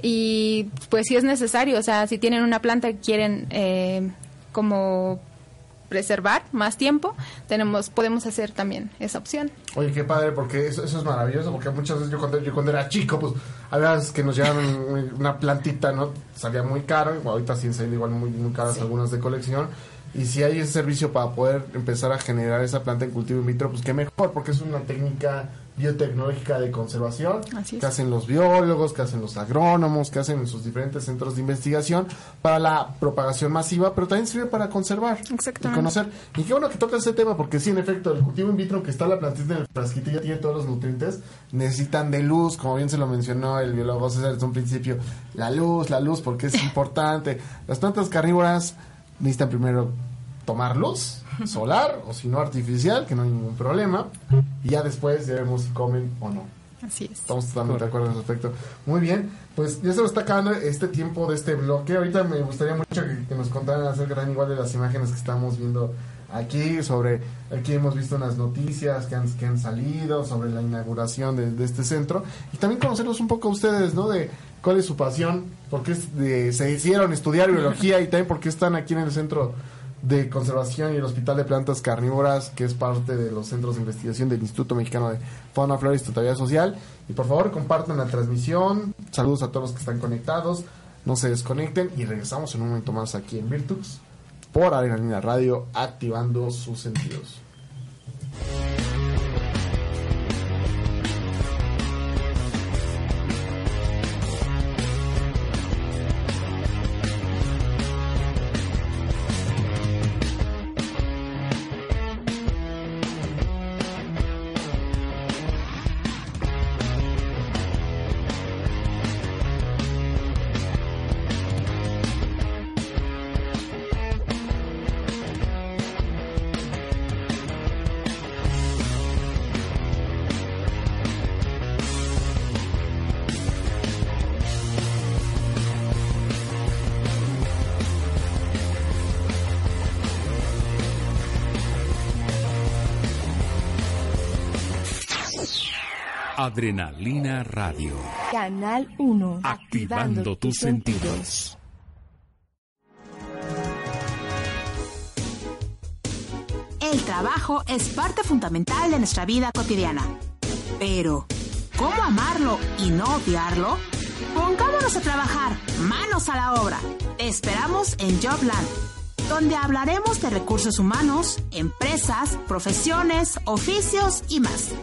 y pues si es necesario, o sea, si tienen una planta que quieren eh, como preservar más tiempo, tenemos podemos hacer también esa opción. Oye, qué padre, porque eso, eso es maravilloso, porque muchas veces yo cuando, yo cuando era chico, pues había veces que nos llevaban una plantita, ¿no? Salía muy caro, igual ahorita sí salen igual muy, muy caras algunas de colección. Y si hay ese servicio para poder empezar a generar esa planta en cultivo in vitro, pues qué mejor, porque es una técnica biotecnológica de conservación que hacen los biólogos, que hacen los agrónomos, que hacen en sus diferentes centros de investigación para la propagación masiva, pero también sirve para conservar y conocer. Y qué bueno que toca ese tema, porque sí, en efecto, el cultivo in vitro, que está la plantita en el frasquito, ya tiene todos los nutrientes, necesitan de luz, como bien se lo mencionó el biólogo César desde un principio, la luz, la luz, porque es importante. Las plantas carnívoras necesitan primero tomar luz solar o si no artificial, que no hay ningún problema. Y ya después ya vemos si comen o no. Así es. Estamos totalmente de acuerdo en ese aspecto. Muy bien, pues ya se nos está acabando este tiempo de este bloque. Ahorita me gustaría mucho que, nos contaran acerca también igual de las imágenes que estamos viendo aquí, sobre, aquí hemos visto unas noticias que han, que han salido sobre la inauguración de, de este centro y también conocerlos un poco a ustedes, ¿no? De cuál es su pasión, por qué se hicieron estudiar biología y también por qué están aquí en el centro de Conservación y el Hospital de Plantas Carnívoras, que es parte de los centros de investigación del Instituto Mexicano de Fauna, Flora y Sustentabilidad Social. Y por favor, compartan la transmisión. Saludos a todos los que están conectados. No se desconecten y regresamos en un momento más aquí en Virtux por Adrenalina Radio, activando sus sentidos. Adrenalina Radio. Canal 1. Activando, tus sentidos. El trabajo es parte fundamental de nuestra vida cotidiana. Pero, ¿cómo amarlo y no odiarlo? Pongámonos a trabajar, manos a la obra. Te esperamos en Jobland, donde hablaremos de recursos humanos, empresas, profesiones, oficios y más.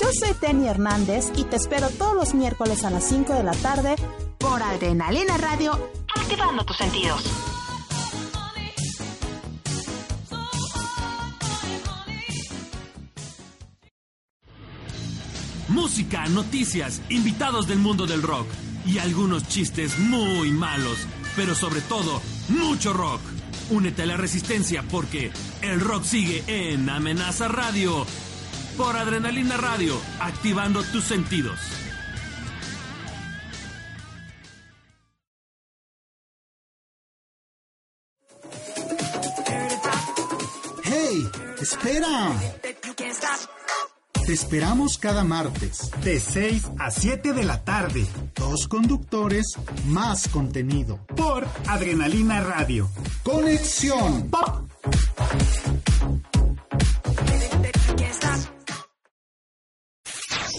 Yo soy Tenny Hernández y te espero todos los miércoles a las 5 de la tarde por Adrenalina Radio, activando tus sentidos. Música, noticias, invitados del mundo del rock y algunos chistes muy malos, pero sobre todo mucho rock. Únete a la resistencia porque el rock sigue en Amenaza Radio por Adrenalina Radio, activando tus sentidos. ¡Hey! ¡Espera! Te esperamos cada martes, de 6 a 7 de la tarde. Dos conductores, más contenido. Por Adrenalina Radio. Conexión. Pop.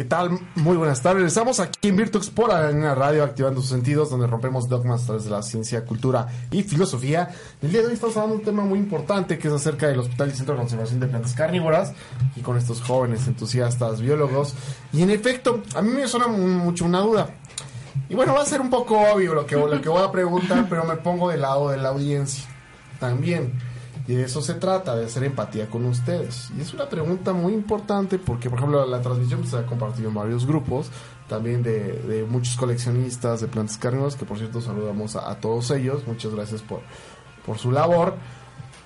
¿Qué tal? Muy buenas tardes. Estamos aquí en Virtux por Arena Radio, activando sus sentidos, donde rompemos dogmas a través de la ciencia, cultura y filosofía. El día de hoy estamos hablando de un tema muy importante que es acerca del Hospital y Centro de Conservación de Plantas Carnívoras y con estos jóvenes entusiastas biólogos. Y en efecto, a mí me suena mucho una duda. Y bueno, va a ser un poco obvio lo que, lo que voy a preguntar, pero me pongo del lado de la audiencia también. Y de eso se trata, de hacer empatía con ustedes. Y es una pregunta muy importante porque, por ejemplo, la transmisión se ha compartido en varios grupos, también de, muchos coleccionistas de plantas carnívoras, que por cierto saludamos a, a, todos ellos. Muchas gracias por, por su labor.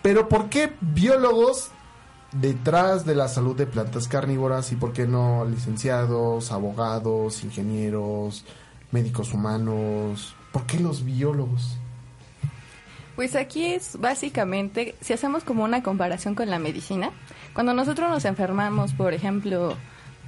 Pero ¿por qué biólogos detrás de la salud de plantas carnívoras y por qué no licenciados, abogados, ingenieros, médicos humanos? ¿Por qué los biólogos? Pues aquí es básicamente, si hacemos como una comparación con la medicina, cuando nosotros nos enfermamos, por ejemplo,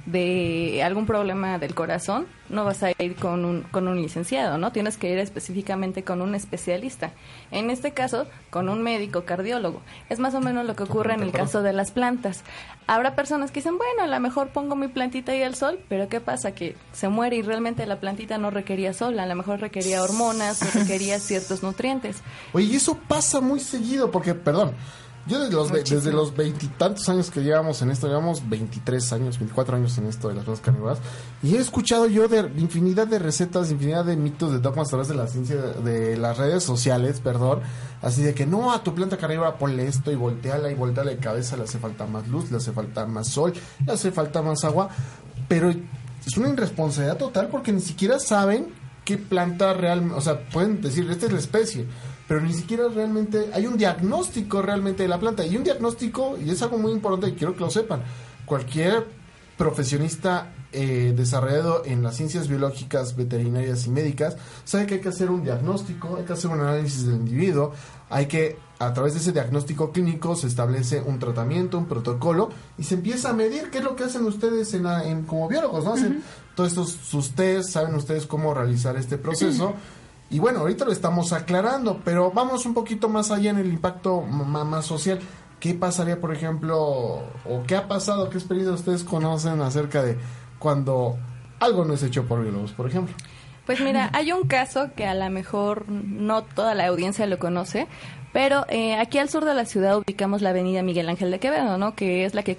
de algún problema del corazón, no vas a ir con un, con un licenciado, ¿no? Tienes que ir específicamente con un especialista. En este caso, con un médico cardiólogo. Es más o menos lo que ocurre en el caso de las plantas. Habrá personas que dicen, bueno, a lo mejor pongo mi plantita ahí al sol, pero ¿qué pasa? Que se muere y realmente la plantita no requería sol, a lo mejor requería hormonas o requería ciertos nutrientes. Oye, y eso pasa muy seguido, porque, perdón, yo desde los, desde los veintitantos años que llevamos en esto, llevamos 23 años, 24 años en esto de las plantas carnívoras, y he escuchado yo de infinidad de recetas, infinidad de mitos, de dogmas a través de la ciencia, de las redes sociales, perdón, así de que no, a tu planta carnívora ponle esto y volteala y volteala de cabeza, le hace falta más luz, le hace falta más sol, le hace falta más agua, pero es una irresponsabilidad total porque ni siquiera saben qué planta realmente, o sea, pueden decir, esta es la especie, pero ni siquiera realmente hay un diagnóstico realmente de la planta. Y un diagnóstico, y es algo muy importante y quiero que lo sepan, cualquier profesionista eh, desarrollado en las ciencias biológicas, veterinarias y médicas, sabe que hay que hacer un diagnóstico, hay que hacer un análisis del individuo, hay que, a través de ese diagnóstico clínico, se establece un tratamiento, un protocolo, y se empieza a medir qué es lo que hacen ustedes en, en como biólogos, ¿no? Hacen todos estos sus test, saben ustedes cómo realizar este proceso. Y bueno, ahorita lo estamos aclarando, pero vamos un poquito más allá en el impacto más social. ¿Qué pasaría, por ejemplo, o qué ha pasado, qué experiencia ustedes conocen acerca de cuando algo no es hecho por biólogos, por ejemplo? Pues mira, hay un caso que a lo mejor no toda la audiencia lo conoce, pero eh, aquí al sur de la ciudad ubicamos la avenida Miguel Ángel de Quevedo, ¿no? que es la que,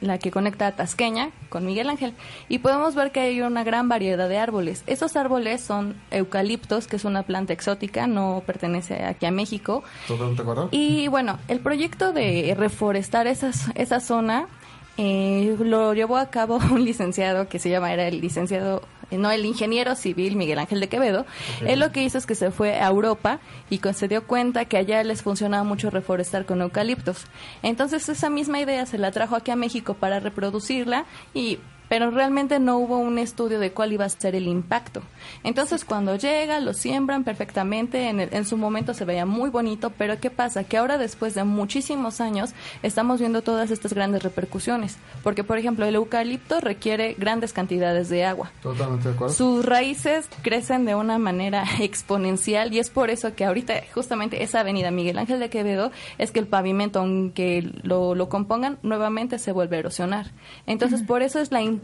la que conecta a Tasqueña con Miguel Ángel. Y podemos ver que hay una gran variedad de árboles. Esos árboles son eucaliptos, que es una planta exótica, no pertenece aquí a México. ¿Totalmente acuerdo? Y bueno, el proyecto de reforestar esas, esa zona eh, lo llevó a cabo un licenciado que se llama, era el licenciado no el ingeniero civil Miguel Ángel de Quevedo, él lo que hizo es que se fue a Europa y se dio cuenta que allá les funcionaba mucho reforestar con eucaliptos. Entonces esa misma idea se la trajo aquí a México para reproducirla y pero realmente no hubo un estudio de cuál iba a ser el impacto. Entonces, cuando llega, lo siembran perfectamente, en, en su momento se veía muy bonito, pero ¿qué pasa? Que ahora, después de muchísimos años, estamos viendo todas estas grandes repercusiones. Porque, por ejemplo, el eucalipto requiere grandes cantidades de agua. Totalmente de acuerdo. Sus raíces crecen de una manera exponencial y es por eso que ahorita, justamente, esa avenida Miguel Ángel de Quevedo, es que el pavimento, aunque lo, lo compongan, nuevamente se vuelve a erosionar. Entonces, por eso es la importancia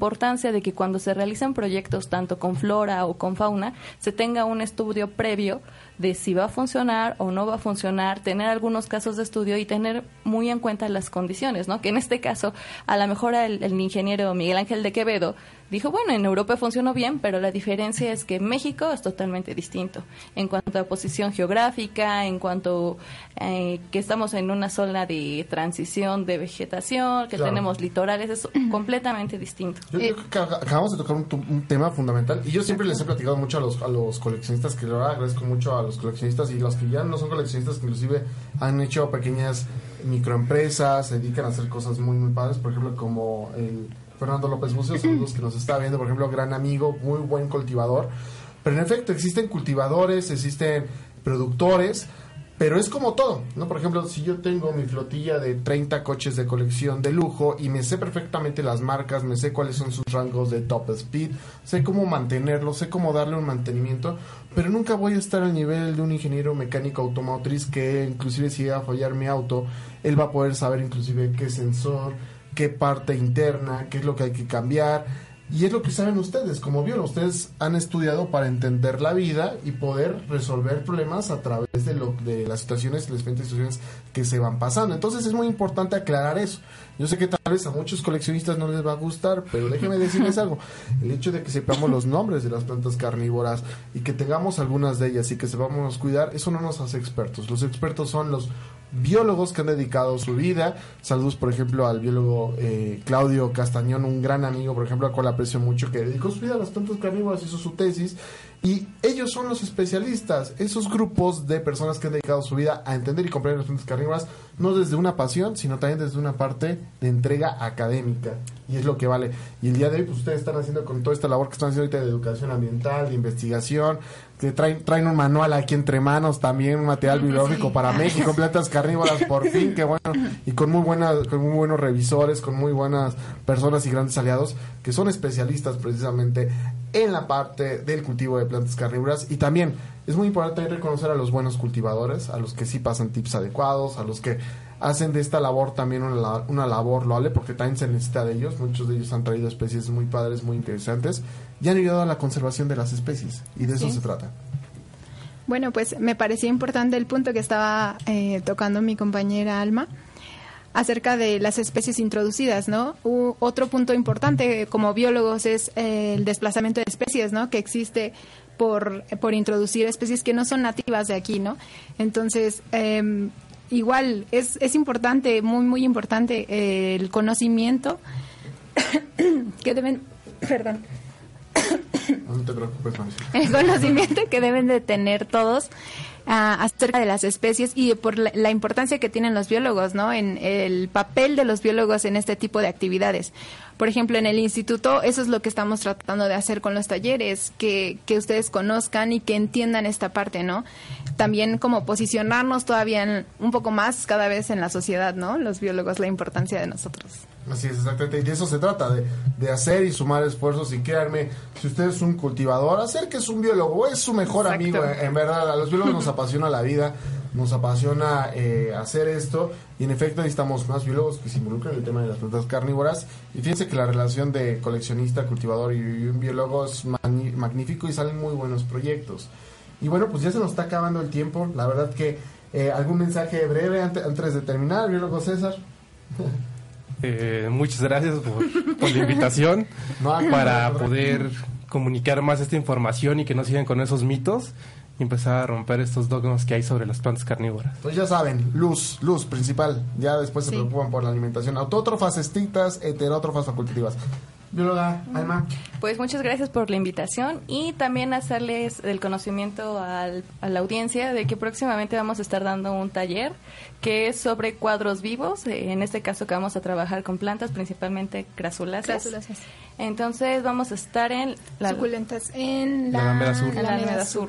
de que cuando se realicen proyectos tanto con flora o con fauna, se tenga un estudio previo de si va a funcionar o no va a funcionar, tener algunos casos de estudio y tener muy en cuenta las condiciones, ¿no? Que en este caso, a lo mejor el, el ingeniero Miguel Ángel de Quevedo dijo, bueno, en Europa funcionó bien, pero la diferencia es que México es totalmente distinto en cuanto a posición geográfica, en cuanto eh, que estamos en una zona de transición de vegetación, que Claro. tenemos litorales, es completamente distinto. Yo creo que ac- acabamos de tocar un, tu- un tema fundamental y yo siempre les he platicado mucho a los, a los coleccionistas, que lo agradezco mucho a los coleccionistas y los que ya no son coleccionistas, que inclusive han hecho pequeñas microempresas, se dedican a hacer cosas muy, muy padres, por ejemplo, como el Fernando López Bucio, saludos que nos está viendo, por ejemplo, gran amigo, muy buen cultivador. Pero en efecto, existen cultivadores, existen productores, pero es como todo, ¿no? Por ejemplo, si yo tengo mi flotilla de 30 coches de colección de lujo y me sé perfectamente las marcas, me sé cuáles son sus rangos de top speed, sé cómo mantenerlos, sé cómo darle un mantenimiento, pero nunca voy a estar al nivel de un ingeniero mecánico automotriz que inclusive si llega a fallar mi auto, él va a poder saber inclusive qué sensor, qué parte interna, qué es lo que hay que cambiar. Y es lo que saben ustedes, como biólogos. Ustedes han estudiado para entender la vida y poder resolver problemas a través de, lo, de las situaciones, las diferentes situaciones que se van pasando. Entonces es muy importante aclarar eso. Yo sé que tal vez a muchos coleccionistas no les va a gustar, pero déjenme decirles algo. El hecho de que sepamos los nombres de las plantas carnívoras y que tengamos algunas de ellas y que sepamos cuidar, eso no nos hace expertos. Los expertos son los biólogos que han dedicado su vida. Saludos, por ejemplo, al biólogo eh, Claudio Castañón, un gran amigo, por ejemplo, al cual aprecio mucho, que dedicó su vida a las plantas carnívoras, hizo su tesis. Y ellos son los especialistas, esos grupos de personas que han dedicado su vida a entender y comprender las plantas carnívoras, no desde una pasión, sino también desde una parte de entrega académica. Y es lo que vale. Y el día de hoy, pues ustedes están haciendo con toda esta labor que están haciendo ahorita de educación ambiental, de investigación, que traen, traen un manual aquí entre manos, también un material bibliográfico para México, plantas carnívoras, por fin, que bueno, y con muy buenas, con muy buenos revisores, con muy buenas personas y grandes aliados que son especialistas precisamente en la parte del cultivo de plantas carnívoras. Y también es muy importante reconocer a los buenos cultivadores, a los que sí pasan tips adecuados, a los que hacen de esta labor también una, una labor loable porque también se necesita de ellos. Muchos de ellos han traído especies muy padres, muy interesantes y han ayudado a la conservación de las especies y de eso Sí. se trata. Bueno, pues me parecía importante el punto que estaba eh, tocando mi compañera Alma acerca de las especies introducidas, ¿no? U- otro punto importante como biólogos es eh, el desplazamiento de especies, ¿no? Que existe por, por introducir especies que no son nativas de aquí, ¿no? Entonces, em, igual es, es importante, muy, muy importante eh, el conocimiento que deben, perdón, No te preocupes, el conocimiento que deben de tener todos ah, acerca de las especies y por la, la importancia que tienen los biólogos, ¿no? En el papel de los biólogos en este tipo de actividades. Por ejemplo, en el instituto, eso es lo que estamos tratando de hacer con los talleres, que, que ustedes conozcan y que entiendan esta parte, ¿no? También como posicionarnos todavía en- un poco más cada vez en la sociedad, ¿no? Los biólogos, la importancia de nosotros. Así es, exactamente. Y de eso se trata, de, de hacer y sumar esfuerzos. Y créanme, si usted es un cultivador, hacer que es un biólogo, es su mejor Exacto. amigo. En, en verdad, a los biólogos nos apasiona la vida, nos apasiona eh, hacer esto. Y en efecto, necesitamos más biólogos que se involucren en el tema de las plantas carnívoras. Y fíjense que la relación de coleccionista, cultivador y, y un biólogo es magnífico y salen muy buenos proyectos. Y bueno, pues ya se nos está acabando el tiempo. La verdad que eh, algún mensaje breve ante- antes de terminar, biólogo César. Eh, muchas gracias por, por la invitación No, para poder comunicar más esta información y que no sigan con esos mitos y empezar a romper estos dogmas que hay sobre las plantas carnívoras. Pues ya saben, luz, luz principal. Ya después se preocupan por la alimentación. Autótrofas estrictas, heterótrofas facultativas. Bióloga, Alma. Pues muchas gracias por la invitación y también hacerles el conocimiento al- a la audiencia de que próximamente vamos a estar dando un taller que es sobre cuadros vivos, eh, en este caso que vamos a trabajar con plantas, principalmente crasuláceas. Crasuláceas. Entonces vamos a estar en la Suculentas en la, La Alameda Sur. la Alameda Sur.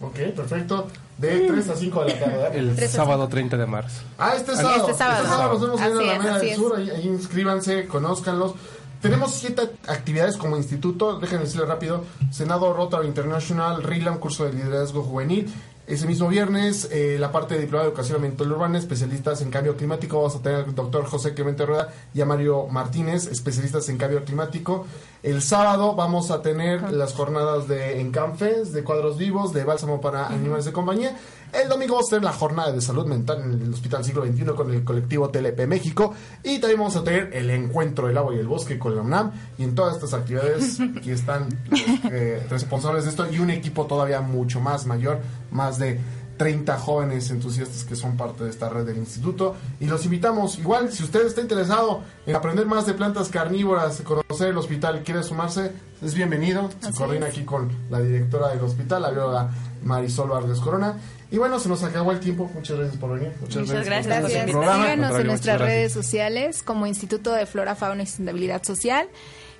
Ok, perfecto. De 3 a 5 de la tarde. ¿verdad? El sábado 30 de marzo. Ah, este Este sábado. sábado. nos vemos ahí en la Alameda del. Sur. Ahí, ahí inscríbanse, conózcanlos. Tenemos siete actividades como instituto. Déjenme decirles rápido. Senado Rotary International, RILAM, curso de liderazgo juvenil. Ese mismo viernes, eh, la parte de diplomado de educación ambiental urbana, especialistas en cambio climático. Vamos a tener al doctor José Clemente Rueda y a Mario Martínez, especialistas en cambio climático. El sábado vamos a tener las jornadas de Encanfes, de cuadros vivos, de bálsamo para animales de compañía. El domingo vamos a tener la jornada de salud mental en el Hospital Siglo XXI con el colectivo TLP México. Y también vamos a tener el encuentro del agua y el bosque con la UNAM. Y en todas estas actividades aquí están los eh, responsables de esto y un equipo todavía mucho más mayor, más de 30 jóvenes entusiastas que son parte de esta red del instituto. Y los invitamos, igual, si usted está interesado en aprender más de plantas carnívoras, conocer el hospital y quiere sumarse, es bienvenido. Se Así coordina es. aquí con la directora del hospital, la bióloga Marisol Vargas Corona. Y bueno, se nos acabó el tiempo. Muchas gracias por venir. Muchas gracias. Gracias. Síganos en nuestras redes sociales como Instituto de Flora, Fauna y Sustentabilidad Social,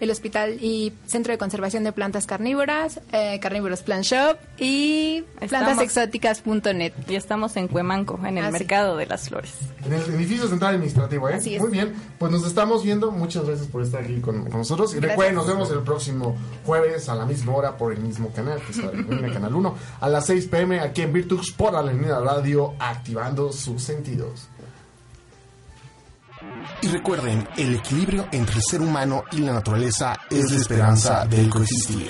el Hospital y Centro de Conservación de Plantas Carnívoras, eh, Carnívoros Plant Shop y plantasexóticas.net. Y estamos en Cuemanco, en el Ah, sí. mercado de las flores. En el edificio central administrativo, ¿eh? Así es. Muy bien, pues nos estamos viendo. Muchas gracias por estar aquí con, con nosotros. Y Gracias. recuerden, nos vemos el próximo jueves a la misma hora por el mismo canal, que es el Canal 1, a las 6 pm aquí en Virtux por Avenida Radio, activando sus sentidos. Y recuerden, el equilibrio entre el ser humano y la naturaleza es la esperanza del coexistir.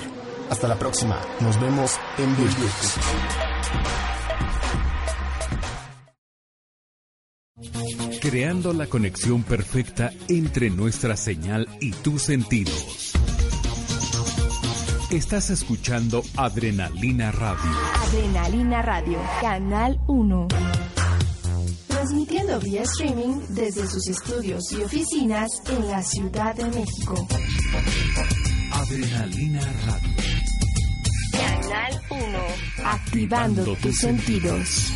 Hasta la próxima. Nos vemos en Virtus. Creando la conexión perfecta entre nuestra señal y tus sentidos. Estás escuchando Adrenalina Radio. Adrenalina Radio, Canal 1. Transmitiendo vía streaming desde sus estudios y oficinas en la Ciudad de México. Adrenalina Radio. Canal 1. Activando tus sentidos.